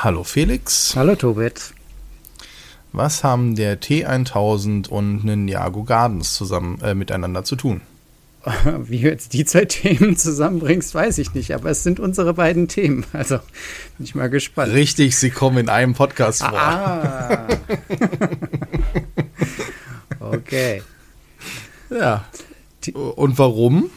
Hallo Felix. Hallo Tobit. Was haben der T1000 und Ninjago Gardens zusammen äh, miteinander zu tun? Wie du jetzt die zwei Themen zusammenbringst, weiß ich nicht, aber es sind unsere beiden Themen. Also bin ich mal gespannt. Richtig, sie kommen in einem Podcast vor. Ah. okay. Ja. Und warum?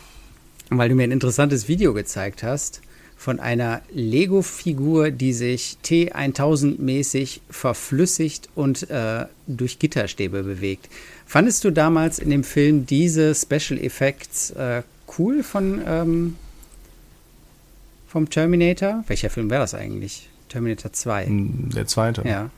Weil du mir ein interessantes Video gezeigt hast von einer Lego-Figur, die sich T1000-mäßig verflüssigt und äh, durch Gitterstäbe bewegt. Fandest du damals in dem Film diese Special Effects äh, cool von ähm, vom Terminator? Welcher Film wäre das eigentlich? Terminator 2. Hm, der zweite. Ja.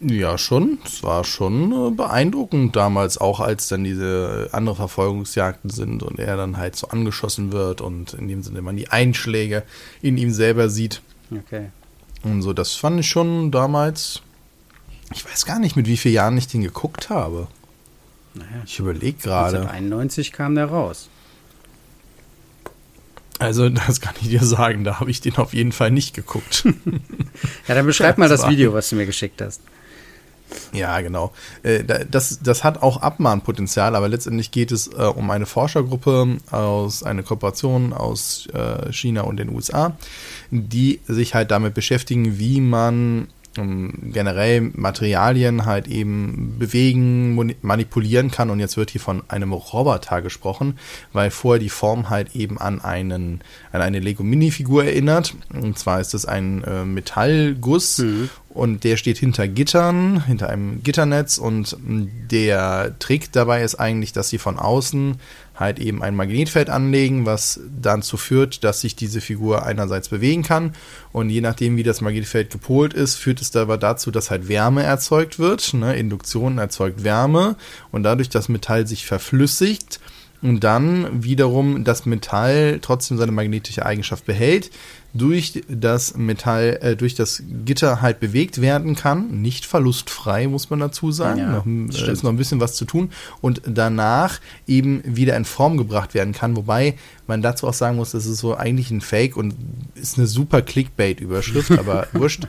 Ja, schon. Es war schon äh, beeindruckend damals, auch als dann diese andere Verfolgungsjagden sind und er dann halt so angeschossen wird und in dem Sinne man die Einschläge in ihm selber sieht. Okay. Und so, das fand ich schon damals. Ich weiß gar nicht, mit wie vielen Jahren ich den geguckt habe. Naja, Ich überlege gerade. 1991 kam der raus. Also, das kann ich dir sagen, da habe ich den auf jeden Fall nicht geguckt. Ja, dann beschreib mal das Video, was du mir geschickt hast. Ja, genau. Äh, da- Das, das hat auch Abmahnpotenzial, aber letztendlich geht es äh, um eine Forschergruppe aus einer Kooperation aus äh, China und den USA, die sich halt damit beschäftigen, wie man ähm, generell Materialien halt eben bewegen, manipulieren kann. Und jetzt wird hier von einem Roboter gesprochen, weil vorher die Form halt eben an einen an eine Lego Minifigur erinnert. Und zwar ist es ein äh, Metallguss und der steht hinter Gittern, hinter einem Gitternetz und der Trick dabei ist eigentlich, dass sie von außen halt eben ein Magnetfeld anlegen, was dazu führt, dass sich diese Figur einerseits bewegen kann und je nachdem, wie das Magnetfeld gepolt ist, führt es dabei dazu, dass halt Wärme erzeugt wird. Ne? Induktion erzeugt Wärme und dadurch das Metall sich verflüssigt und dann wiederum das Metall trotzdem seine magnetische Eigenschaft behält, durch das Metall, äh, durch das Gitter halt bewegt werden kann, nicht verlustfrei, muss man dazu sagen. Ja, noch, äh, ist noch ein bisschen was zu tun und danach eben wieder in Form gebracht werden kann, wobei man dazu auch sagen muss, das ist so eigentlich ein Fake und ist eine super Clickbait-Überschrift, aber wurscht.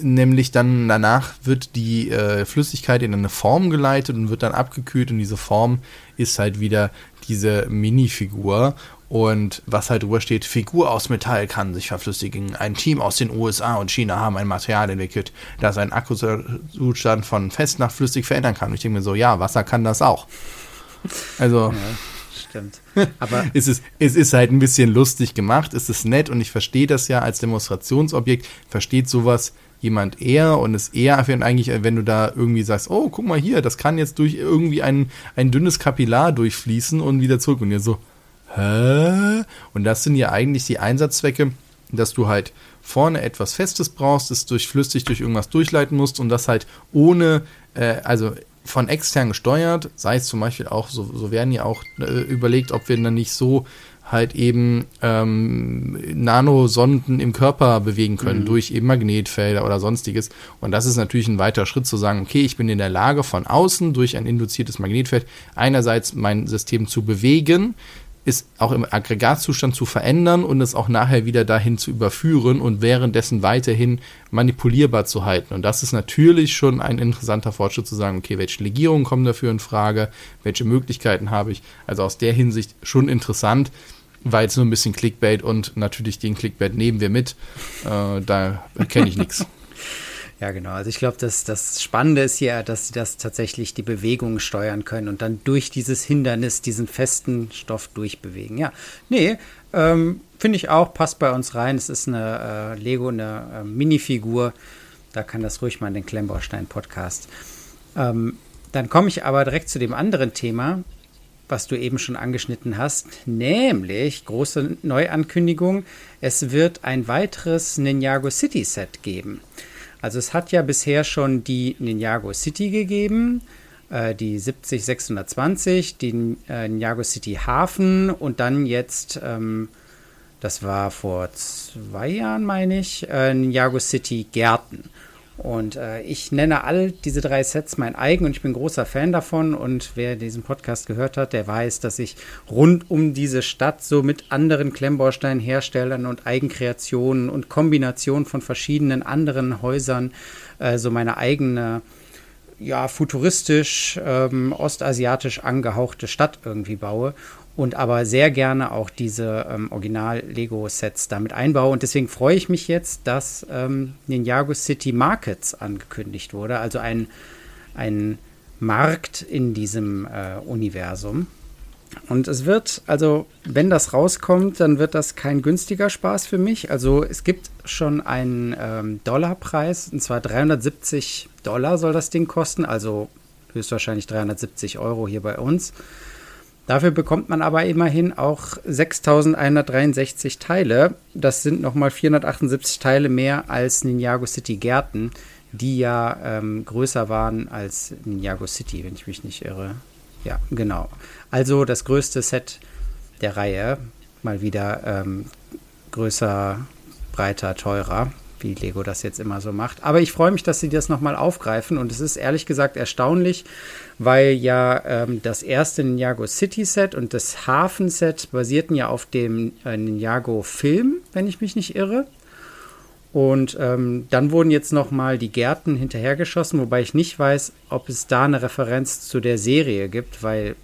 Nämlich dann danach wird die äh, Flüssigkeit in eine Form geleitet und wird dann abgekühlt und diese Form ist halt wieder diese Minifigur. Und was halt drüber steht, Figur aus Metall kann sich verflüssigen. Ein Team aus den USA und China haben ein Material entwickelt, das einen Akkuzustand von fest nach flüssig verändern kann. Und ich denke mir so, ja, Wasser kann das auch. Also Stimmt. Aber es ist, es ist halt ein bisschen lustig gemacht, es ist nett und ich verstehe das ja als Demonstrationsobjekt, versteht sowas jemand eher und ist eher eigentlich, wenn du da irgendwie sagst, oh, guck mal hier, das kann jetzt durch irgendwie ein, ein dünnes Kapillar durchfließen und wieder zurück und ihr so, hä? Und das sind ja eigentlich die Einsatzzwecke, dass du halt vorne etwas Festes brauchst, es durch flüssig durch irgendwas durchleiten musst und das halt ohne, äh, also von extern gesteuert, sei es zum Beispiel auch, so, so werden ja auch äh, überlegt, ob wir dann nicht so halt eben ähm, Nanosonden im Körper bewegen können durch eben Magnetfelder oder sonstiges. Und das ist natürlich ein weiter Schritt zu sagen, okay, ich bin in der Lage von außen durch ein induziertes Magnetfeld einerseits mein System zu bewegen, ist auch im Aggregatzustand zu verändern und es auch nachher wieder dahin zu überführen und währenddessen weiterhin manipulierbar zu halten. Und das ist natürlich schon ein interessanter Fortschritt zu sagen, okay, welche Legierungen kommen dafür in Frage, welche Möglichkeiten habe ich. Also aus der Hinsicht schon interessant, war jetzt nur ein bisschen Clickbait und natürlich den Clickbait nehmen wir mit. Äh, da kenne ich nichts. Ja, genau. Also ich glaube, dass das Spannende ist hier, dass sie das tatsächlich die Bewegung steuern können und dann durch dieses Hindernis diesen festen Stoff durchbewegen. Ja, nee, ähm, finde ich auch, passt bei uns rein. Es ist eine äh, Lego, eine äh, Minifigur. Da kann das ruhig mal in den Klemmbaustein-Podcast. Ähm, dann komme ich aber direkt zu dem anderen Thema, was du eben schon angeschnitten hast, nämlich große Neuankündigung. Es wird ein weiteres Ninjago City Set geben. Also es hat ja bisher schon die Ninjago City gegeben, äh, die 70620, den äh, Ninjago City Hafen und dann jetzt, ähm, das war vor zwei Jahren, meine ich, äh, Ninjago City Gärten. Und äh, ich nenne all diese drei Sets mein eigen und ich bin großer Fan davon. Und wer diesen Podcast gehört hat, der weiß, dass ich rund um diese Stadt so mit anderen Klemmbausteinherstellern und Eigenkreationen und Kombinationen von verschiedenen anderen Häusern äh, so meine eigene ja, futuristisch, ähm, ostasiatisch angehauchte Stadt irgendwie baue und aber sehr gerne auch diese ähm, Original-Lego-Sets damit einbaue. Und deswegen freue ich mich jetzt, dass ähm, Ninjago City Markets angekündigt wurde, also ein, ein Markt in diesem äh, Universum. Und es wird, also wenn das rauskommt, dann wird das kein günstiger Spaß für mich. Also es gibt schon einen ähm, Dollarpreis, und zwar 370 Dollar soll das Ding kosten, also höchstwahrscheinlich 370 Euro hier bei uns. Dafür bekommt man aber immerhin auch 6163 Teile. Das sind nochmal 478 Teile mehr als Ninjago City Gärten, die ja ähm, größer waren als Ninjago City, wenn ich mich nicht irre. Ja, genau. Also das größte Set der Reihe. Mal wieder ähm, größer, breiter, teurer wie Lego das jetzt immer so macht. Aber ich freue mich, dass sie das nochmal aufgreifen und es ist ehrlich gesagt erstaunlich, weil ja ähm, das erste Ninjago City Set und das Hafen Set basierten ja auf dem äh, Ninjago Film, wenn ich mich nicht irre. Und ähm, dann wurden jetzt nochmal die Gärten hinterhergeschossen, wobei ich nicht weiß, ob es da eine Referenz zu der Serie gibt, weil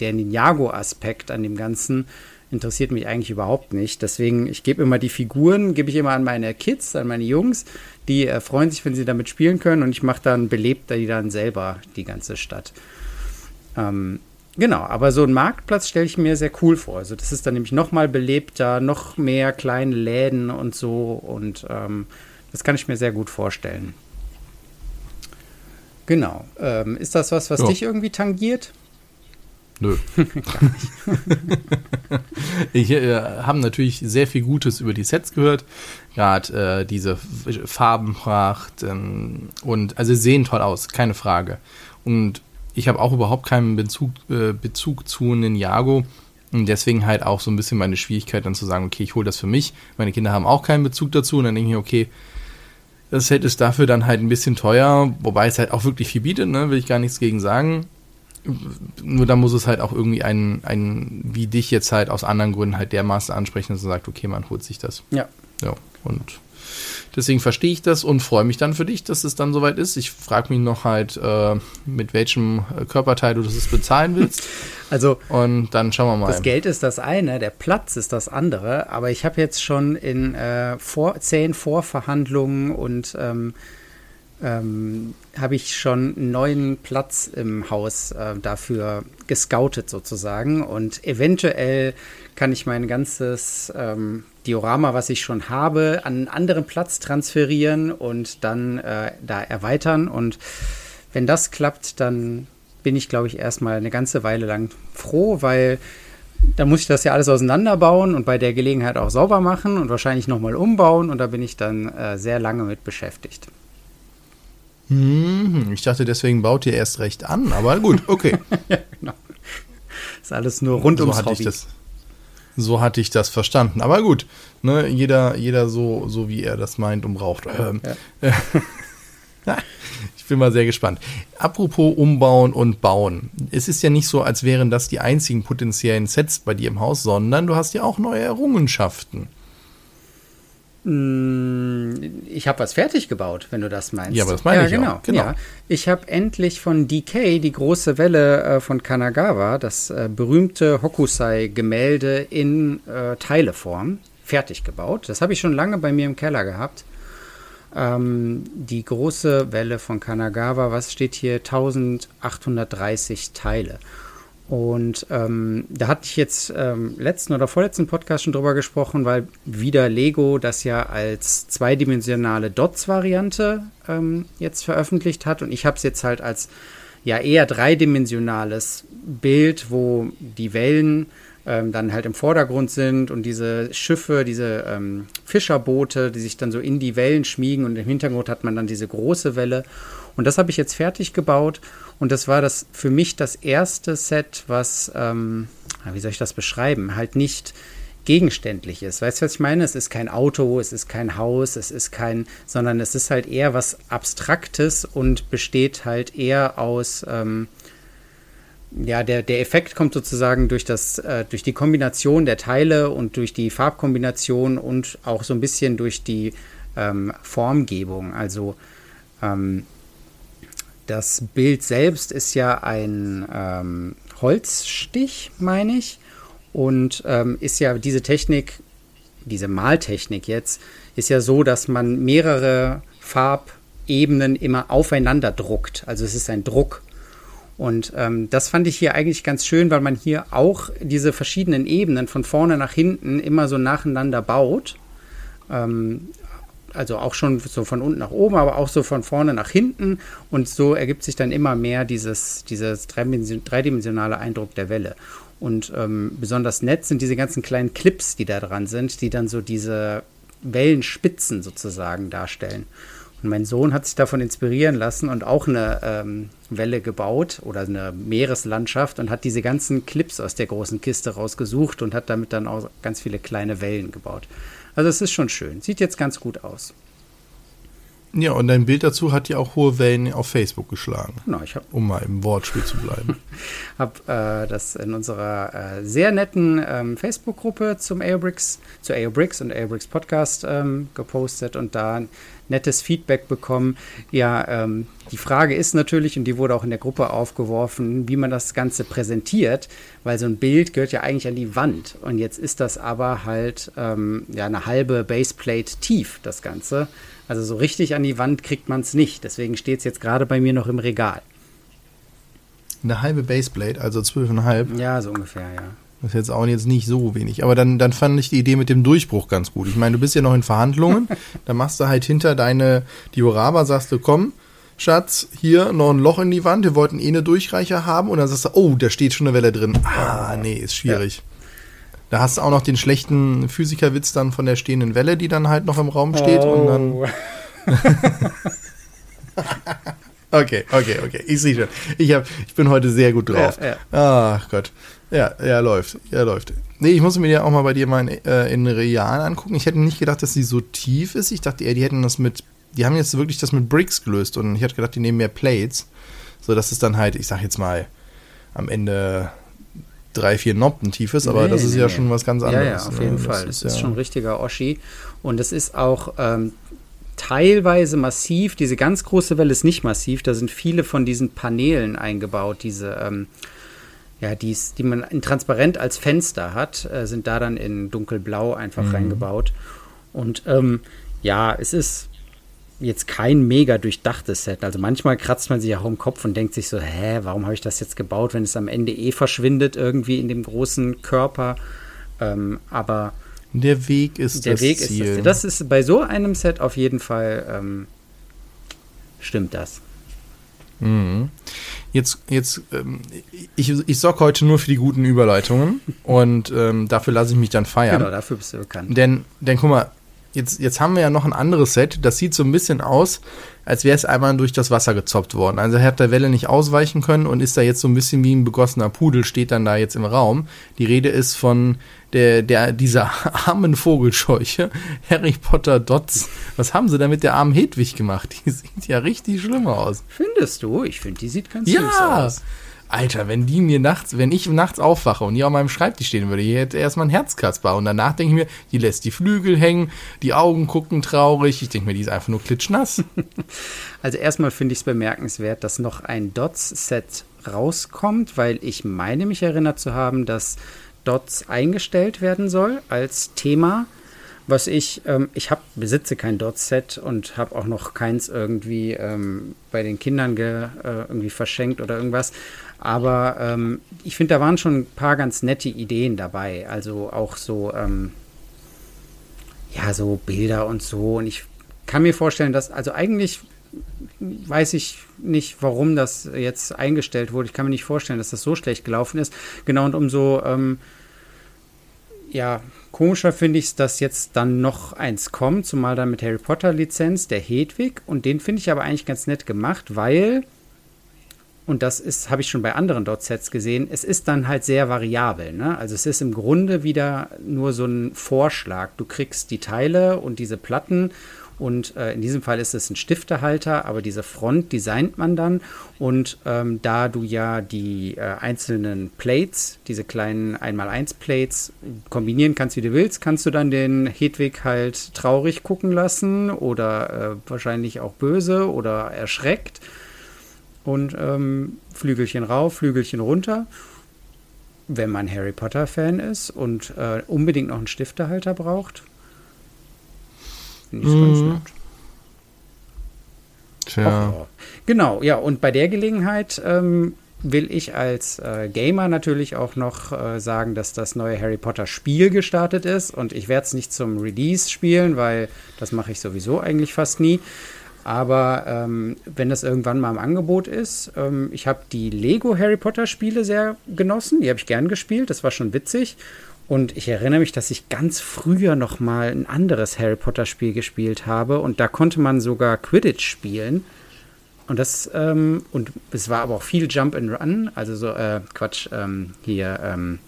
der Ninjago-Aspekt an dem Ganzen interessiert mich eigentlich überhaupt nicht. Deswegen, ich gebe immer die Figuren, gebe ich immer an meine Kids, an meine Jungs. Die äh, freuen sich, wenn sie damit spielen können und ich mache dann, belebt die dann selber die ganze Stadt. Ähm, genau, aber so ein Marktplatz stelle ich mir sehr cool vor. Also das ist dann nämlich noch mal belebter, noch mehr kleine Läden und so und ähm, das kann ich mir sehr gut vorstellen. Genau. Ähm, ist das was, was ja. dich irgendwie tangiert? Nö. Ich äh, habe natürlich sehr viel Gutes über die Sets gehört. Gerade äh, diese Farbenpracht ähm, und also sehen toll aus, keine Frage. Und ich habe auch überhaupt keinen Bezug, äh, Bezug zu Ninjago. Und deswegen halt auch so ein bisschen meine Schwierigkeit dann zu sagen, okay, ich hole das für mich. Meine Kinder haben auch keinen Bezug dazu. Und dann denke ich, okay, das Set ist dafür dann halt ein bisschen teuer, wobei es halt auch wirklich viel bietet, ne? will ich gar nichts gegen sagen nur da muss es halt auch irgendwie einen, einen, wie dich jetzt halt aus anderen Gründen halt dermaßen ansprechen, dass man sagt, okay, man holt sich das. Ja. Ja, und deswegen verstehe ich das und freue mich dann für dich, dass es dann soweit ist. Ich frage mich noch halt, äh, mit welchem Körperteil du das bezahlen willst. Also, und dann schauen wir mal. Das Geld ist das eine, der Platz ist das andere, aber ich habe jetzt schon in äh, vor, zehn Vorverhandlungen und ähm, ähm, habe ich schon einen neuen Platz im Haus äh, dafür gescoutet sozusagen. Und eventuell kann ich mein ganzes ähm, Diorama, was ich schon habe, an einen anderen Platz transferieren und dann äh, da erweitern. Und wenn das klappt, dann bin ich, glaube ich, erstmal eine ganze Weile lang froh, weil dann muss ich das ja alles auseinanderbauen und bei der Gelegenheit auch sauber machen und wahrscheinlich nochmal umbauen. Und da bin ich dann äh, sehr lange mit beschäftigt. Hm, ich dachte, deswegen baut ihr erst recht an, aber gut, okay. ja, genau. Ist alles nur rund so ums hatte Hobby. Ich das, so hatte ich das verstanden. Aber gut, ne, jeder, jeder so, so wie er das meint und braucht. Ähm, ja. ich bin mal sehr gespannt. Apropos Umbauen und Bauen. Es ist ja nicht so, als wären das die einzigen potenziellen Sets bei dir im Haus, sondern du hast ja auch neue Errungenschaften. Mm, ich habe was fertig gebaut, wenn du das meinst. Ja, aber das meine ja, ich genau, auch. Genau. Ja. Ich habe endlich von DK die große Welle äh, von Kanagawa, das äh, berühmte Hokusai-Gemälde in äh, Teileform, fertig gebaut. Das habe ich schon lange bei mir im Keller gehabt. Ähm, die große Welle von Kanagawa, was steht hier? 1830 Teile. Und ähm, da hatte ich jetzt ähm, letzten oder vorletzten Podcast schon drüber gesprochen, weil wieder Lego das ja als zweidimensionale Dots-Variante ähm, jetzt veröffentlicht hat. Und ich habe es jetzt halt als ja eher dreidimensionales Bild, wo die Wellen ähm, dann halt im Vordergrund sind und diese Schiffe, diese ähm, Fischerboote, die sich dann so in die Wellen schmiegen und im Hintergrund hat man dann diese große Welle. Und das habe ich jetzt fertig gebaut und das war das für mich das erste Set, was, ähm, wie soll ich das beschreiben, halt nicht gegenständlich ist. Weißt du, was ich meine? Es ist kein Auto, es ist kein Haus, es ist kein, sondern es ist halt eher was Abstraktes und besteht halt eher aus, ähm, ja, der, der Effekt kommt sozusagen durch das, äh, durch die Kombination der Teile und durch die Farbkombination und auch so ein bisschen durch die ähm, Formgebung. Also ähm, das Bild selbst ist ja ein ähm, Holzstich, meine ich. Und ähm, ist ja diese Technik, diese Maltechnik jetzt, ist ja so, dass man mehrere Farbebenen immer aufeinander druckt. Also es ist ein Druck. Und ähm, das fand ich hier eigentlich ganz schön, weil man hier auch diese verschiedenen Ebenen von vorne nach hinten immer so nacheinander baut. Ähm, also auch schon so von unten nach oben, aber auch so von vorne nach hinten. Und so ergibt sich dann immer mehr dieses, dieses dreidimensionale Eindruck der Welle. Und ähm, besonders nett sind diese ganzen kleinen Clips, die da dran sind, die dann so diese Wellenspitzen sozusagen darstellen. Und mein Sohn hat sich davon inspirieren lassen und auch eine ähm, Welle gebaut oder eine Meereslandschaft und hat diese ganzen Clips aus der großen Kiste rausgesucht und hat damit dann auch ganz viele kleine Wellen gebaut. Also es ist schon schön. Sieht jetzt ganz gut aus. Ja, und dein Bild dazu hat ja auch hohe Wellen auf Facebook geschlagen. Genau, ich hab, um mal im Wortspiel zu bleiben. habe äh, das in unserer äh, sehr netten ähm, Facebook-Gruppe zum Aerobricks, zu Aerobricks und Aerobricks Podcast ähm, gepostet und da nettes Feedback bekommen. Ja, ähm, die Frage ist natürlich, und die wurde auch in der Gruppe aufgeworfen, wie man das Ganze präsentiert, weil so ein Bild gehört ja eigentlich an die Wand. Und jetzt ist das aber halt ähm, ja eine halbe Baseplate tief, das Ganze. Also so richtig an die Wand kriegt man es nicht. Deswegen steht es jetzt gerade bei mir noch im Regal. Eine halbe Baseplate, also 12,5. Ja, so ungefähr, ja. Das ist jetzt auch jetzt nicht so wenig. Aber dann, dann fand ich die Idee mit dem Durchbruch ganz gut. Ich meine, du bist ja noch in Verhandlungen. da machst du halt hinter deine Diorama, sagst du, komm, Schatz, hier noch ein Loch in die Wand. Wir wollten eh eine Durchreicher haben. Und dann sagst du, oh, da steht schon eine Welle drin. Ah, nee, ist schwierig. Ja. Da hast du auch noch den schlechten Physikerwitz dann von der stehenden Welle, die dann halt noch im Raum steht. Oh. Und dann. Oh. okay, okay, okay. Ich sehe schon. Ich, hab, ich bin heute sehr gut drauf. Ja, ja. Ach Gott. Ja, ja, läuft. Ja, läuft. Nee, ich muss mir ja auch mal bei dir mal in, äh, in Real angucken. Ich hätte nicht gedacht, dass sie so tief ist. Ich dachte eher, die hätten das mit. Die haben jetzt wirklich das mit Bricks gelöst und ich hätte gedacht, die nehmen mehr Plates. So dass es dann halt, ich sag jetzt mal, am Ende drei, vier Noppen tief ist, aber nee, das ist nee, ja nee. schon was ganz anderes. Ja, ja, auf jeden ne? Fall. Das ist, ist ja schon ein richtiger Oschi. Und es ist auch ähm, teilweise massiv. Diese ganz große Welle ist nicht massiv. Da sind viele von diesen Paneelen eingebaut, diese, ähm, ja, die's, die man in transparent als Fenster hat, äh, sind da dann in dunkelblau einfach mhm. reingebaut. Und ähm, ja, es ist jetzt kein mega durchdachtes Set. Also manchmal kratzt man sich auch im Kopf und denkt sich so, hä, warum habe ich das jetzt gebaut, wenn es am Ende eh verschwindet irgendwie in dem großen Körper. Ähm, aber der Weg ist der das Weg Ziel. Ist das, das ist bei so einem Set auf jeden Fall ähm, stimmt das. Mhm. Jetzt, jetzt, ähm, ich, ich sorge heute nur für die guten Überleitungen und ähm, dafür lasse ich mich dann feiern. Genau, dafür bist du bekannt. Denn, denn guck mal, jetzt, jetzt haben wir ja noch ein anderes Set, das sieht so ein bisschen aus, als wäre es einmal durch das Wasser gezoppt worden. Also er hat der Welle nicht ausweichen können und ist da jetzt so ein bisschen wie ein begossener Pudel, steht dann da jetzt im Raum. Die Rede ist von der, der, dieser armen Vogelscheuche, Harry Potter Dots. Was haben sie da mit der armen Hedwig gemacht? Die sieht ja richtig schlimm aus. Findest du? Ich finde, die sieht ganz ja. süß aus. Alter, wenn die mir nachts, wenn ich nachts aufwache und die auf meinem Schreibtisch stehen würde, hier hätte erstmal ein Herzkasper. Und danach denke ich mir, die lässt die Flügel hängen, die Augen gucken traurig. Ich denke mir, die ist einfach nur klitschnass. Also erstmal finde ich es bemerkenswert, dass noch ein Dots-Set rauskommt, weil ich meine mich erinnert zu haben, dass Dots eingestellt werden soll als Thema. Was ich, ähm, ich hab, besitze kein Dots-Set und habe auch noch keins irgendwie ähm, bei den Kindern ge, äh, irgendwie verschenkt oder irgendwas. Aber ähm, ich finde, da waren schon ein paar ganz nette Ideen dabei. Also auch so, ähm, ja, so Bilder und so. Und ich kann mir vorstellen, dass, also eigentlich weiß ich nicht, warum das jetzt eingestellt wurde. Ich kann mir nicht vorstellen, dass das so schlecht gelaufen ist. Genau, und umso, ähm, ja, komischer finde ich es, dass jetzt dann noch eins kommt, zumal dann mit Harry Potter Lizenz, der Hedwig. Und den finde ich aber eigentlich ganz nett gemacht, weil und das ist, habe ich schon bei anderen Dot-Sets gesehen, es ist dann halt sehr variabel. Ne? Also es ist im Grunde wieder nur so ein Vorschlag. Du kriegst die Teile und diese Platten und äh, in diesem Fall ist es ein Stiftehalter, aber diese Front designt man dann. Und ähm, da du ja die äh, einzelnen Plates, diese kleinen 1x1 Plates, kombinieren kannst, wie du willst, kannst du dann den Hedwig halt traurig gucken lassen oder äh, wahrscheinlich auch böse oder erschreckt. Und ähm, Flügelchen rauf, Flügelchen runter. Wenn man Harry Potter-Fan ist und äh, unbedingt noch einen Stiftehalter braucht, Finde ich ganz mhm. nett. Tja. Och, genau, ja, und bei der Gelegenheit ähm, will ich als äh, Gamer natürlich auch noch äh, sagen, dass das neue Harry Potter Spiel gestartet ist. Und ich werde es nicht zum Release spielen, weil das mache ich sowieso eigentlich fast nie. Aber ähm, wenn das irgendwann mal im Angebot ist, ähm, ich habe die Lego Harry Potter Spiele sehr genossen. Die habe ich gern gespielt. Das war schon witzig. Und ich erinnere mich, dass ich ganz früher noch mal ein anderes Harry Potter Spiel gespielt habe und da konnte man sogar Quidditch spielen. Und das, ähm, und es war aber auch viel Jump and Run, also so, äh, Quatsch, ähm, hier, ähm,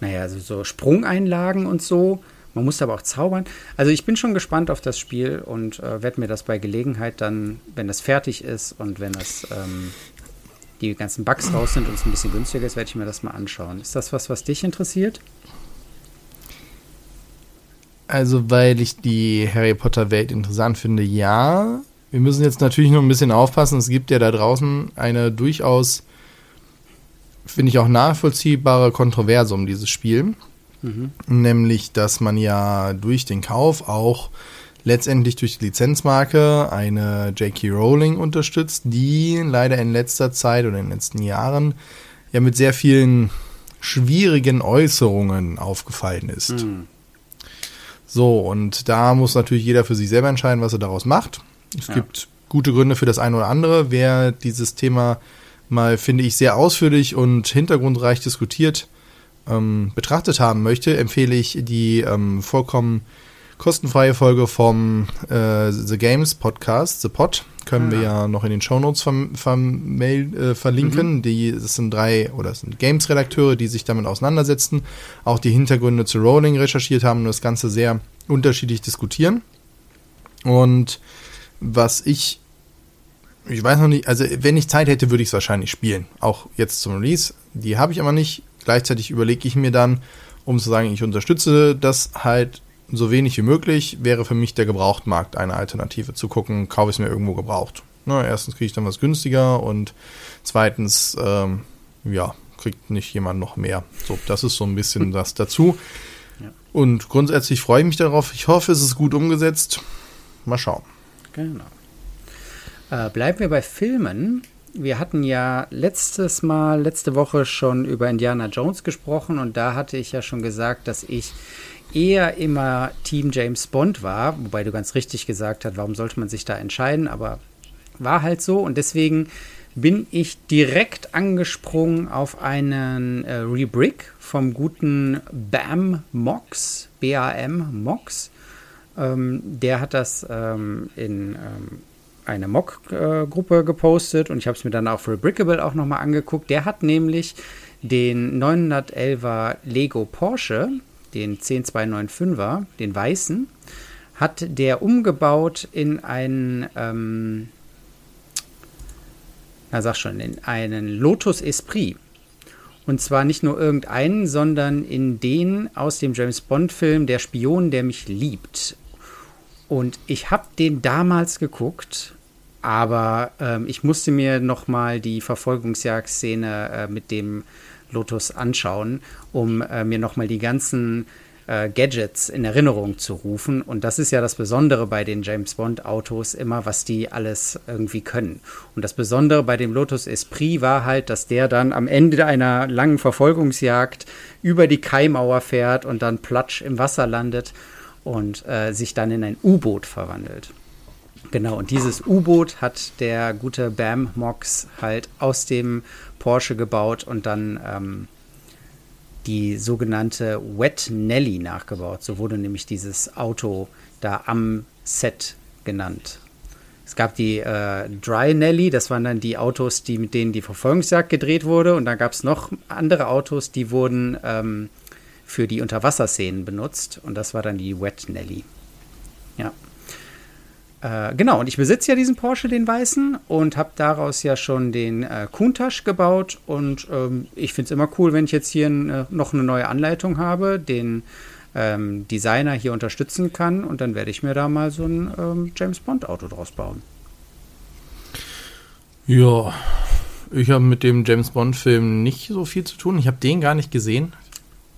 naja, also so Sprungeinlagen und so. Man musste aber auch zaubern. Also ich bin schon gespannt auf das Spiel und äh, werde mir das bei Gelegenheit dann, wenn das fertig ist und wenn das ähm, die ganzen Bugs raus sind und es ein bisschen günstiger ist, werde ich mir das mal anschauen. Ist das was, was dich interessiert? Also, weil ich die Harry Potter Welt interessant finde, ja. Wir müssen jetzt natürlich nur ein bisschen aufpassen. Es gibt ja da draußen eine durchaus, finde ich auch nachvollziehbare Kontroverse um dieses Spiel. Mhm. Nämlich, dass man ja durch den Kauf auch letztendlich durch die Lizenzmarke eine J.K. Rowling unterstützt, die leider in letzter Zeit oder in den letzten Jahren ja mit sehr vielen schwierigen Äußerungen aufgefallen ist. Mhm. So, und da muss natürlich jeder für sich selber entscheiden, was er daraus macht. Es ja. gibt gute Gründe für das eine oder andere. Wer dieses Thema mal, finde ich, sehr ausführlich und hintergrundreich diskutiert ähm, betrachtet haben möchte, empfehle ich die ähm, vollkommen kostenfreie Folge vom äh, The Games Podcast, The Pod, können ja. wir ja noch in den vom Mail äh, verlinken. Mhm. Die, das sind drei oder das sind Games-Redakteure, die sich damit auseinandersetzen, auch die Hintergründe zu Rolling recherchiert haben und das Ganze sehr unterschiedlich diskutieren. Und was ich, ich weiß noch nicht, also wenn ich Zeit hätte, würde ich es wahrscheinlich spielen. Auch jetzt zum Release. Die habe ich aber nicht. Gleichzeitig überlege ich mir dann, um zu sagen, ich unterstütze das halt so wenig wie möglich, wäre für mich der Gebrauchtmarkt eine Alternative. Zu gucken, kaufe ich es mir irgendwo gebraucht. Na, erstens kriege ich dann was günstiger und zweitens, ähm, ja, kriegt nicht jemand noch mehr. So, das ist so ein bisschen das dazu. Ja. Und grundsätzlich freue ich mich darauf. Ich hoffe, es ist gut umgesetzt. Mal schauen. Genau. Äh, bleiben wir bei Filmen. Wir hatten ja letztes Mal, letzte Woche schon über Indiana Jones gesprochen und da hatte ich ja schon gesagt, dass ich eher immer Team James Bond war, wobei du ganz richtig gesagt hast, warum sollte man sich da entscheiden, aber war halt so und deswegen bin ich direkt angesprungen auf einen äh, Rebrick vom guten Bam Mox, B-A-M Mox. Ähm, der hat das ähm, in ähm, eine Mock-Gruppe gepostet und ich habe es mir dann auf Rebrickable auch nochmal angeguckt. Der hat nämlich den 911er Lego Porsche den 10295er, den weißen, hat der umgebaut in einen, ähm, na sag schon, in einen Lotus Esprit. Und zwar nicht nur irgendeinen, sondern in den aus dem James Bond-Film Der Spion, der mich liebt. Und ich habe den damals geguckt, aber ähm, ich musste mir noch mal die Verfolgungsjagdszene äh, mit dem Lotus anschauen, um äh, mir nochmal die ganzen äh, Gadgets in Erinnerung zu rufen. Und das ist ja das Besondere bei den James Bond Autos immer, was die alles irgendwie können. Und das Besondere bei dem Lotus Esprit war halt, dass der dann am Ende einer langen Verfolgungsjagd über die Kaimauer fährt und dann platsch im Wasser landet und äh, sich dann in ein U-Boot verwandelt. Genau, und dieses U-Boot hat der gute Bam Mox halt aus dem Porsche gebaut und dann ähm, die sogenannte Wet Nelly nachgebaut. So wurde nämlich dieses Auto da am Set genannt. Es gab die äh, Dry Nelly, das waren dann die Autos, die, mit denen die Verfolgungsjagd gedreht wurde. Und dann gab es noch andere Autos, die wurden ähm, für die Unterwasserszenen benutzt. Und das war dann die Wet Nelly. Ja. Äh, genau, und ich besitze ja diesen Porsche, den weißen, und habe daraus ja schon den äh, Countach gebaut. Und ähm, ich finde es immer cool, wenn ich jetzt hier äh, noch eine neue Anleitung habe, den ähm, Designer hier unterstützen kann. Und dann werde ich mir da mal so ein ähm, James Bond-Auto draus bauen. Ja, ich habe mit dem James Bond-Film nicht so viel zu tun. Ich habe den gar nicht gesehen.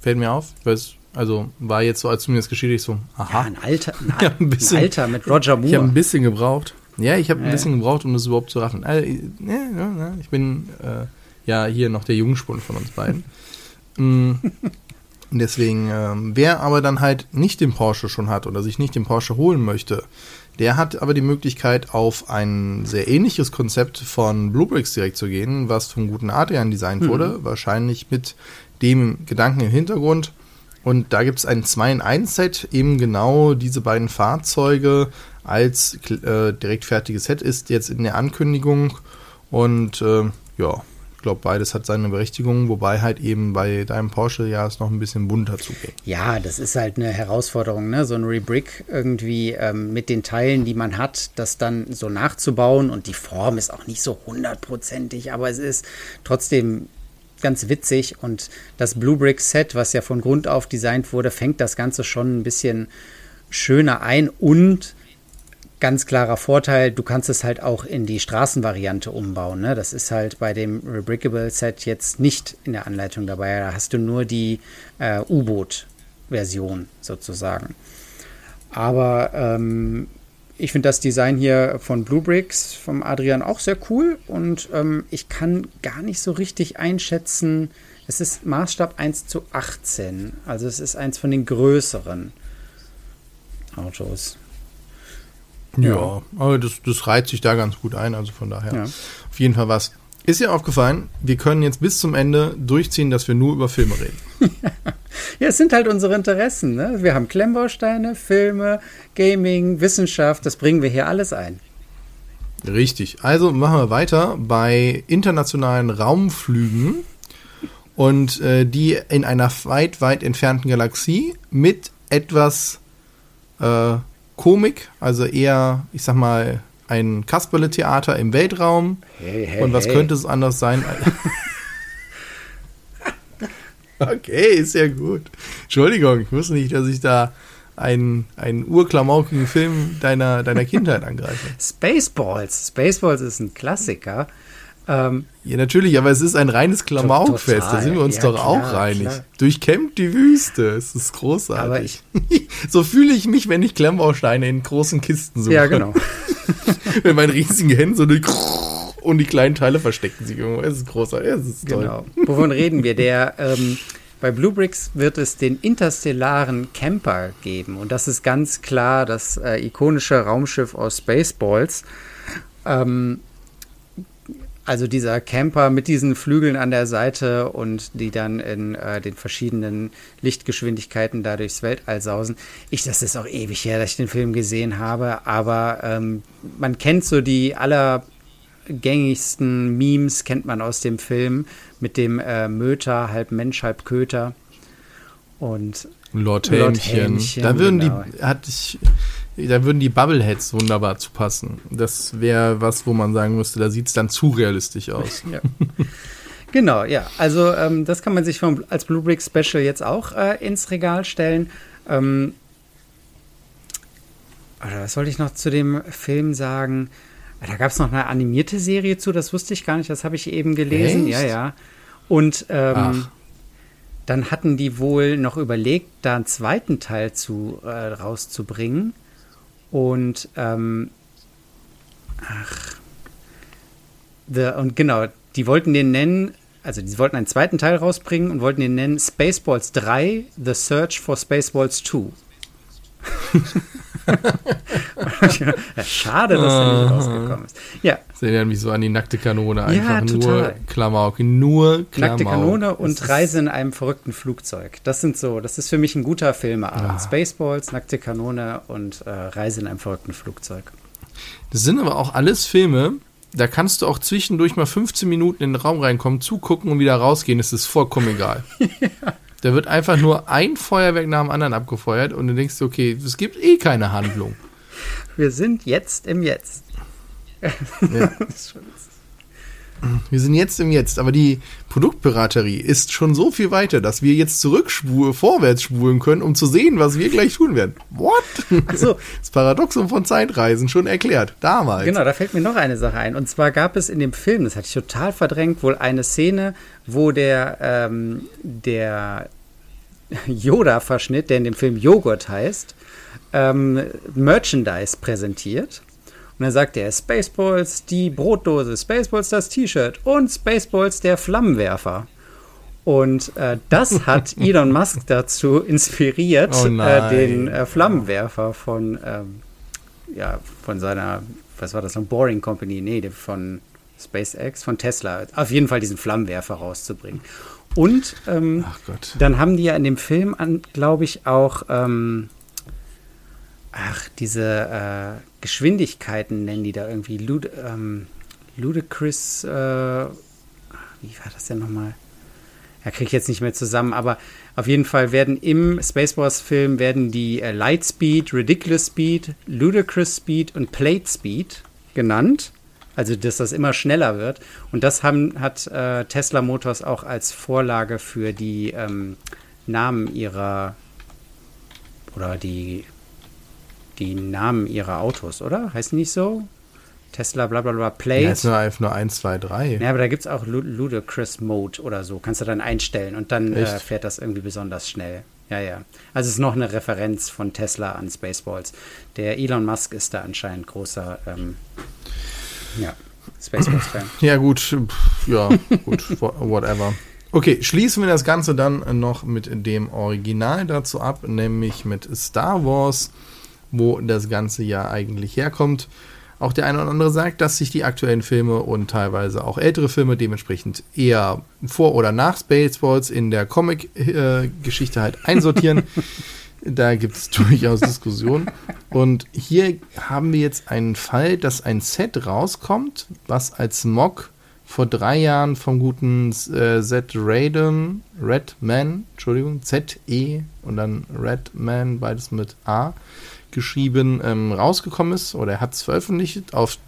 Fällt mir auf. Ich weiß, also war jetzt so, als du mir das geschieht, ich so, aha. Ja, ein Alter, ein, ein, bisschen, ein Alter mit Roger Moore. Ich habe ein bisschen gebraucht. Ja, ich habe ein bisschen gebraucht, um das überhaupt zu raffen. Also, ich bin äh, ja hier noch der Jungspund von uns beiden. mm. Deswegen, ähm, wer aber dann halt nicht den Porsche schon hat oder sich nicht den Porsche holen möchte, der hat aber die Möglichkeit, auf ein sehr ähnliches Konzept von Bluebricks direkt zu gehen, was vom guten Adrian designt mhm. wurde, wahrscheinlich mit dem Gedanken im Hintergrund. Und da gibt es ein 2 in 1 Set, eben genau diese beiden Fahrzeuge als äh, direkt fertiges Set ist jetzt in der Ankündigung. Und äh, ja, glaube, beides hat seine Berechtigung, wobei halt eben bei deinem Porsche ja es noch ein bisschen bunter zugeht. Ja, das ist halt eine Herausforderung, ne? so ein Rebrick irgendwie ähm, mit den Teilen, die man hat, das dann so nachzubauen und die Form ist auch nicht so hundertprozentig, aber es ist trotzdem ganz witzig und das Blue Brick Set, was ja von Grund auf designt wurde, fängt das Ganze schon ein bisschen schöner ein und ganz klarer Vorteil, du kannst es halt auch in die Straßenvariante umbauen. Ne? Das ist halt bei dem Rebrickable Set jetzt nicht in der Anleitung dabei. Da hast du nur die äh, U-Boot-Version sozusagen. Aber ähm, ich finde das Design hier von Blue Bricks vom Adrian auch sehr cool und ähm, ich kann gar nicht so richtig einschätzen. Es ist Maßstab 1 zu 18, also es ist eins von den größeren Autos. Ja, aber das, das reiht sich da ganz gut ein, also von daher. Ja. Auf jeden Fall was. Ist dir aufgefallen, wir können jetzt bis zum Ende durchziehen, dass wir nur über Filme reden. ja, es sind halt unsere Interessen. Ne? Wir haben Klemmbausteine, Filme, Gaming, Wissenschaft, das bringen wir hier alles ein. Richtig. Also machen wir weiter bei internationalen Raumflügen und äh, die in einer weit, weit entfernten Galaxie mit etwas äh, Komik, also eher, ich sag mal, ein Kasperle-Theater im Weltraum. Hey, hey, Und was hey. könnte es anders sein? okay, ist ja gut. Entschuldigung, ich wusste nicht, dass ich da einen, einen urklamaukigen Film deiner, deiner Kindheit angreife. Spaceballs. Spaceballs ist ein Klassiker. Ähm, ja, natürlich, aber es ist ein reines Klamaukfest. Da sind wir uns ja, doch klar, auch reinig. Klar. Durchkämmt die Wüste. Es ist großartig. Ich, so fühle ich mich, wenn ich Klemmbausteine in großen Kisten suche. Ja, genau. wenn meine riesigen Hände so durch und die kleinen Teile verstecken sich irgendwo. Es ist großartig. Es ist toll. Genau. Wovon reden wir? Der ähm, bei Bluebricks wird es den interstellaren Camper geben. Und das ist ganz klar das äh, ikonische Raumschiff aus Spaceballs. Ähm, also dieser Camper mit diesen Flügeln an der Seite und die dann in äh, den verschiedenen Lichtgeschwindigkeiten da durchs Weltall sausen. Ich, das ist auch ewig her, dass ich den Film gesehen habe, aber ähm, man kennt so die allergängigsten Memes, kennt man aus dem Film mit dem äh, Möter, halb Mensch, halb Köter. Und Lord Helmchen da würden genau. die, hatte ich da würden die Bubbleheads wunderbar zu passen. Das wäre was, wo man sagen müsste, da sieht es dann zu realistisch aus. Ja. genau, ja. Also ähm, das kann man sich vom, als Bluebrick Special jetzt auch äh, ins Regal stellen. Ähm, oder was wollte ich noch zu dem Film sagen? Da gab es noch eine animierte Serie zu, das wusste ich gar nicht, das habe ich eben gelesen. Echt? Ja, ja. Und ähm, dann hatten die wohl noch überlegt, da einen zweiten Teil zu, äh, rauszubringen. Und ähm, ach, the, und genau, die wollten den nennen, also die wollten einen zweiten Teil rausbringen und wollten den nennen Spaceballs 3, The Search for Spaceballs 2. Schade, dass er nicht rausgekommen ist. Ja. Das erinnert mich so an die nackte Kanone. Einfach ja, nur Klamauk. Nur Klamauk. Nackte Kanone und Reise in einem verrückten Flugzeug. Das sind so, das ist für mich ein guter Filmeabend. Ja. Spaceballs, nackte Kanone und äh, Reise in einem verrückten Flugzeug. Das sind aber auch alles Filme, da kannst du auch zwischendurch mal 15 Minuten in den Raum reinkommen, zugucken und wieder rausgehen. Es ist vollkommen egal. ja. Da wird einfach nur ein Feuerwerk nach dem anderen abgefeuert und du denkst, okay, es gibt eh keine Handlung. Wir sind jetzt im Jetzt. Ja. Wir sind jetzt im Jetzt, aber die Produktpiraterie ist schon so viel weiter, dass wir jetzt zurückspur vorwärts spulen können, um zu sehen, was wir gleich tun werden. What? Also, das Paradoxum von Zeitreisen schon erklärt, damals. Genau, da fällt mir noch eine Sache ein. Und zwar gab es in dem Film, das hatte ich total verdrängt, wohl eine Szene, wo der, ähm, der Yoda-Verschnitt, der in dem Film Joghurt heißt, ähm, Merchandise präsentiert. Und dann sagt er Spaceballs, die Brotdose, Spaceballs das T-Shirt und Spaceballs der Flammenwerfer. Und äh, das hat Elon Musk dazu inspiriert, oh äh, den äh, Flammenwerfer von, ähm, ja, von seiner, was war das, von Boring Company, nee, von SpaceX, von Tesla, auf jeden Fall diesen Flammenwerfer rauszubringen. Und ähm, dann haben die ja in dem Film, glaube ich, auch ähm, ach, diese äh, Geschwindigkeiten nennen die da irgendwie. Lud ähm, Ludicrous, äh, wie war das denn nochmal? Ja, kriege ich jetzt nicht mehr zusammen, aber auf jeden Fall werden im Spaceballs-Film werden die äh, Light Speed, Ridiculous Speed, Ludicrous Speed und Plate Speed genannt. Also, dass das immer schneller wird. Und das haben, hat äh, Tesla Motors auch als Vorlage für die ähm, Namen ihrer oder die die Namen ihrer Autos, oder? Heißt nicht so? Tesla, bla bla bla, Plate. Ja, ist nur einfach nur 1, 2, 3. Ja, aber da gibt es auch Ludicrous Mode oder so. Kannst du dann einstellen und dann äh, fährt das irgendwie besonders schnell. Ja, ja. Also es ist noch eine Referenz von Tesla an Spaceballs. Der Elon Musk ist da anscheinend großer ähm, ja, Spaceballs-Fan. Ja, gut. Ja, gut. whatever. Okay, schließen wir das Ganze dann noch mit dem Original dazu ab, nämlich mit Star Wars wo das Ganze ja eigentlich herkommt. Auch der eine oder andere sagt, dass sich die aktuellen Filme und teilweise auch ältere Filme dementsprechend eher vor oder nach Spaceballs in der Comic-Geschichte halt einsortieren. da gibt es durchaus Diskussionen. Und hier haben wir jetzt einen Fall, dass ein Set rauskommt, was als Mock vor drei Jahren vom guten äh, Z Raiden, Redman, Entschuldigung, Z-E und dann Redman, beides mit A, geschrieben ähm, rausgekommen ist oder er hat es veröffentlicht auf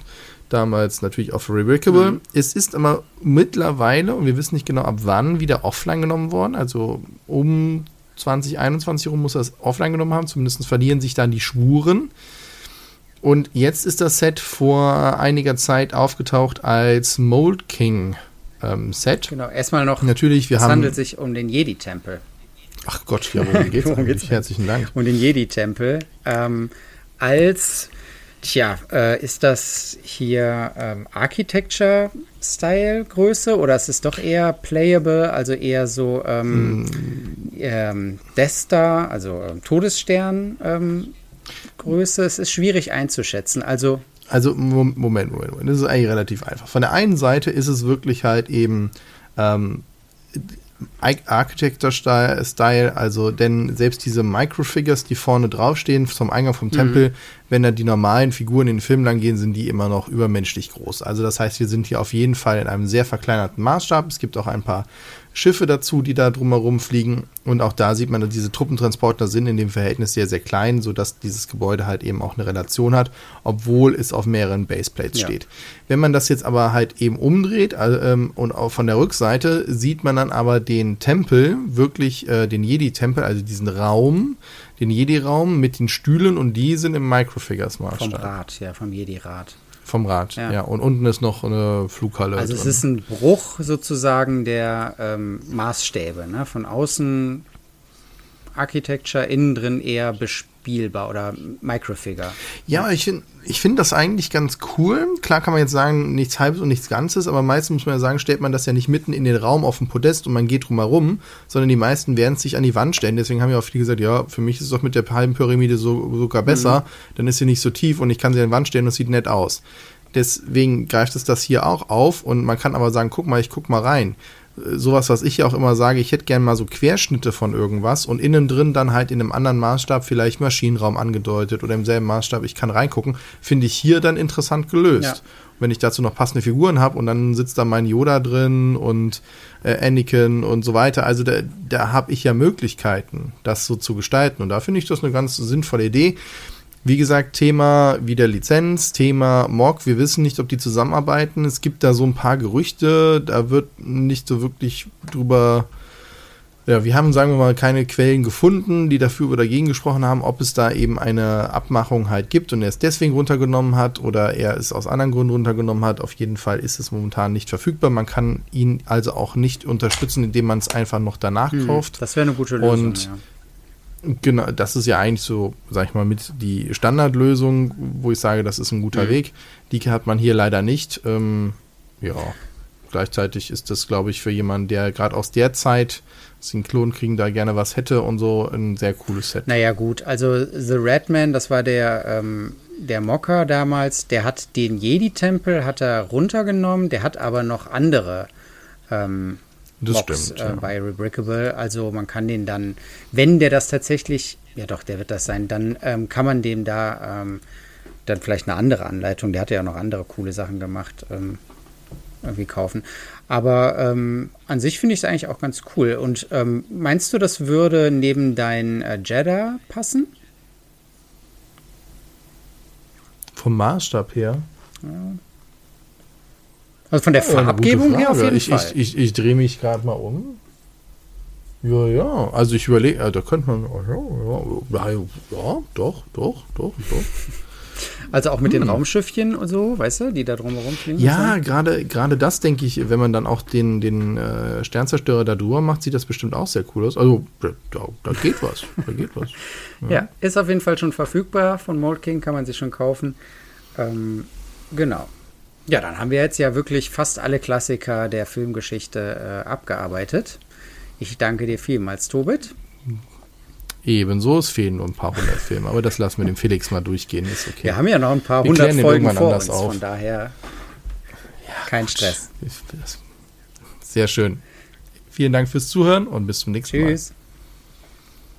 damals natürlich auf Reworkable. Mhm. Es ist aber mittlerweile, und wir wissen nicht genau ab wann, wieder offline genommen worden. Also um 2021 rum muss er es offline genommen haben. Zumindest verlieren sich dann die Spuren. Und jetzt ist das Set vor einiger Zeit aufgetaucht als Mold King ähm, Set. Genau, erstmal noch. Natürlich, wir es haben. Es handelt sich um den Jedi-Tempel. Ach Gott, ja, worum geht's geht's Herzlichen Dank. Und den Jedi-Tempel. Ähm, als, tja, äh, ist das hier ähm, Architecture-Style-Größe oder ist es doch eher playable, also eher so ähm, hm. ähm, Death Star, also ähm, Todesstern ähm, Größe? Es ist schwierig einzuschätzen. Also also Moment, Moment, Moment. Das ist eigentlich relativ einfach. Von der einen Seite ist es wirklich halt eben ähm, Architecture-Style, also denn selbst diese Microfigures, die vorne draufstehen zum Eingang vom Tempel, mhm. wenn da die normalen Figuren in den Film lang gehen, sind die immer noch übermenschlich groß. Also das heißt, wir sind hier auf jeden Fall in einem sehr verkleinerten Maßstab. Es gibt auch ein paar Schiffe dazu, die da drumherum fliegen. Und auch da sieht man, dass diese Truppentransporter sind in dem Verhältnis sehr, sehr klein, sodass dieses Gebäude halt eben auch eine Relation hat, obwohl es auf mehreren Baseplates ja. steht. Wenn man das jetzt aber halt eben umdreht äh, und auch von der Rückseite sieht man dann aber den Tempel, wirklich äh, den Jedi-Tempel, also diesen Raum, den Jedi-Raum mit den Stühlen und die sind im Microfigures-Maßstab. Vom Rad, ja, vom Jedi-Rad. Vom Rad, ja. ja. Und unten ist noch eine Flughalle. Also es ist ein Bruch sozusagen der ähm, Maßstäbe. Ne? Von außen Architecture, innen drin eher bespielbar oder Microfigure. Ja, ich finde ich find das eigentlich ganz cool. Klar kann man jetzt sagen, nichts Halbes und nichts Ganzes, aber meistens muss man ja sagen, stellt man das ja nicht mitten in den Raum auf dem Podest und man geht drumherum, sondern die meisten werden es sich an die Wand stellen. Deswegen haben ja auch viele gesagt, ja, für mich ist es doch mit der halben Pyramide so, sogar besser, mhm. dann ist sie nicht so tief und ich kann sie an die Wand stellen und es sieht nett aus. Deswegen greift es das hier auch auf und man kann aber sagen, guck mal, ich guck mal rein sowas, was ich ja auch immer sage, ich hätte gern mal so Querschnitte von irgendwas und innen drin dann halt in einem anderen Maßstab vielleicht Maschinenraum angedeutet oder im selben Maßstab, ich kann reingucken, finde ich hier dann interessant gelöst. Ja. Wenn ich dazu noch passende Figuren habe und dann sitzt da mein Yoda drin und äh, Anakin und so weiter, also da, da habe ich ja Möglichkeiten, das so zu gestalten und da finde ich das eine ganz sinnvolle Idee. Wie gesagt, Thema wieder Lizenz, Thema Mock. Wir wissen nicht, ob die zusammenarbeiten. Es gibt da so ein paar Gerüchte. Da wird nicht so wirklich drüber. Ja, wir haben, sagen wir mal, keine Quellen gefunden, die dafür oder dagegen gesprochen haben, ob es da eben eine Abmachung halt gibt und er es deswegen runtergenommen hat oder er es aus anderen Gründen runtergenommen hat. Auf jeden Fall ist es momentan nicht verfügbar. Man kann ihn also auch nicht unterstützen, indem man es einfach noch danach hm, kauft. Das wäre eine gute Lösung. Und ja Genau, das ist ja eigentlich so, sag ich mal, mit die Standardlösung, wo ich sage, das ist ein guter mhm. Weg. Die hat man hier leider nicht. Ähm, ja, gleichzeitig ist das, glaube ich, für jemanden, der gerade aus der Zeit, den Klon kriegen, da gerne was hätte und so, ein sehr cooles Set. Naja, gut, also The Redman, das war der, ähm, der Mocker damals, der hat den Jedi-Tempel, hat er runtergenommen, der hat aber noch andere ähm, das Mocks, stimmt. Äh, ja. bei Rebrickable. Also man kann den dann, wenn der das tatsächlich, ja doch, der wird das sein, dann ähm, kann man dem da ähm, dann vielleicht eine andere Anleitung, der hat ja noch andere coole Sachen gemacht, ähm, irgendwie kaufen. Aber ähm, an sich finde ich es eigentlich auch ganz cool. Und ähm, meinst du, das würde neben dein äh, Jeddah passen? Vom Maßstab her? Ja. Also von der Farbgebung her auf jeden ich, Fall. Ich, ich, ich drehe mich gerade mal um. Ja, ja. Also ich überlege, da könnte man. Ja, ja, ja, doch, doch, doch, doch. Also auch mit hm. den Raumschiffchen und so, weißt du, die da drumherum fliegen? Ja, gerade gerade das denke ich, wenn man dann auch den, den äh, Sternzerstörer da drüber macht, sieht das bestimmt auch sehr cool aus. Also da, da geht was, da geht was. Ja. ja. ist auf jeden Fall schon verfügbar von Mold King, kann man sich schon kaufen. Ähm, genau. Ja, dann haben wir jetzt ja wirklich fast alle Klassiker der Filmgeschichte äh, abgearbeitet. Ich danke dir vielmals, Tobit. Ebenso, es fehlen nur ein paar hundert Filme, aber das lassen wir dem Felix mal durchgehen, ist okay. Wir haben ja noch ein paar hundert Folgen vor uns, auf. von daher ja, kein gut. Stress. Sehr schön. Vielen Dank fürs Zuhören und bis zum nächsten Tschüss. Mal. Tschüss.